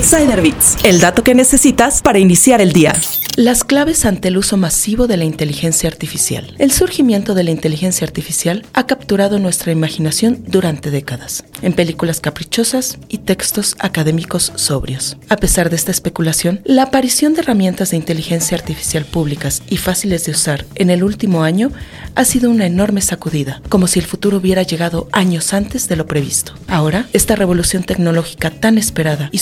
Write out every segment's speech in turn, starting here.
Insider Bits, el dato que necesitas para iniciar el día. Las claves ante el uso masivo de la inteligencia artificial. El surgimiento de la inteligencia artificial ha capturado nuestra imaginación durante décadas, en películas caprichosas y textos académicos sobrios. A pesar de esta especulación, la aparición de herramientas de inteligencia artificial públicas y fáciles de usar en el último año ha sido una enorme sacudida, como si el futuro hubiera llegado años antes de lo previsto. Ahora, esta revolución tecnológica tan esperada y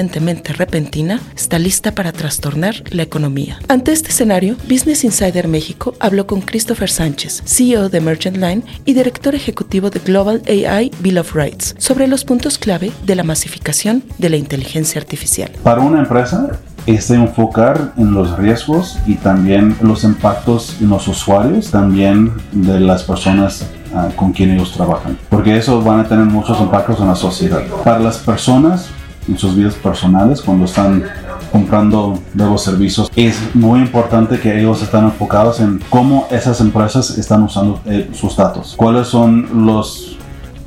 sorprendentemente repentina está lista para trastornar la economía. Ante este escenario, Business Insider México habló con Christopher Sánchez, CEO de Merchant Line y director ejecutivo de Global AI Bill of Rights, sobre los puntos clave de la masificación de la inteligencia artificial. Para una empresa, es enfocar en los riesgos y también los impactos en los usuarios, también de las personas ah, con quien ellos trabajan, porque eso van a tener muchos impactos en la sociedad. Para las personas, en sus vidas personales, cuando están comprando nuevos servicios, es muy importante que ellos estén enfocados en cómo esas empresas están usando eh, sus datos, cuáles son los,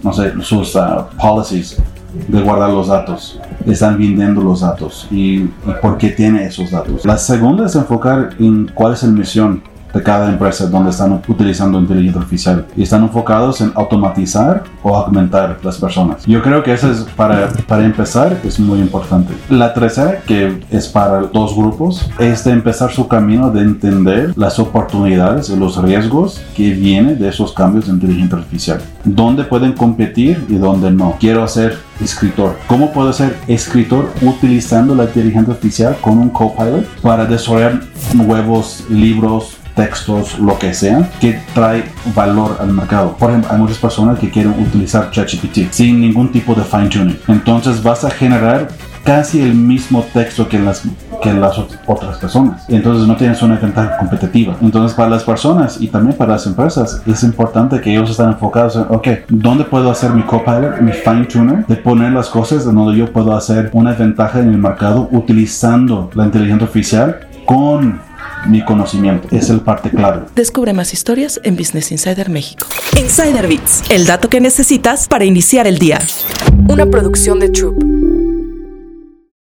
no sé, sus ah, policies de guardar los datos, están vendiendo los datos y, y, por qué tiene esos datos. La segunda es enfocar en cuál es la misión de cada empresa donde están utilizando inteligencia artificial y están enfocados en automatizar o aumentar las personas. Yo creo que eso es para, para empezar es muy importante. La tercera, que es para dos grupos, es de empezar su camino de entender las oportunidades y los riesgos que vienen de esos cambios de inteligencia artificial. Dónde pueden competir y dónde no. Quiero hacer escritor. ¿Cómo puedo ser escritor utilizando la inteligencia artificial con un copilot para desarrollar nuevos libros, textos, lo que sea, que trae valor al mercado. Por ejemplo, hay muchas personas que quieren utilizar ChatGPT sin ningún tipo de fine tuning. Entonces vas a generar casi el mismo texto que las, que las otras personas. Entonces no tienes una ventaja competitiva. Entonces para las personas y también para las empresas es importante que ellos estén enfocados en, ok, ¿dónde puedo hacer mi copilot, mi fine tuner? De poner las cosas en donde yo puedo hacer una ventaja en el mercado utilizando la inteligencia artificial con mi conocimiento. Es el parte clave. Descubre más historias en Business Insider México. Insider Bits, el dato que necesitas para iniciar el día. Una producción de Troop.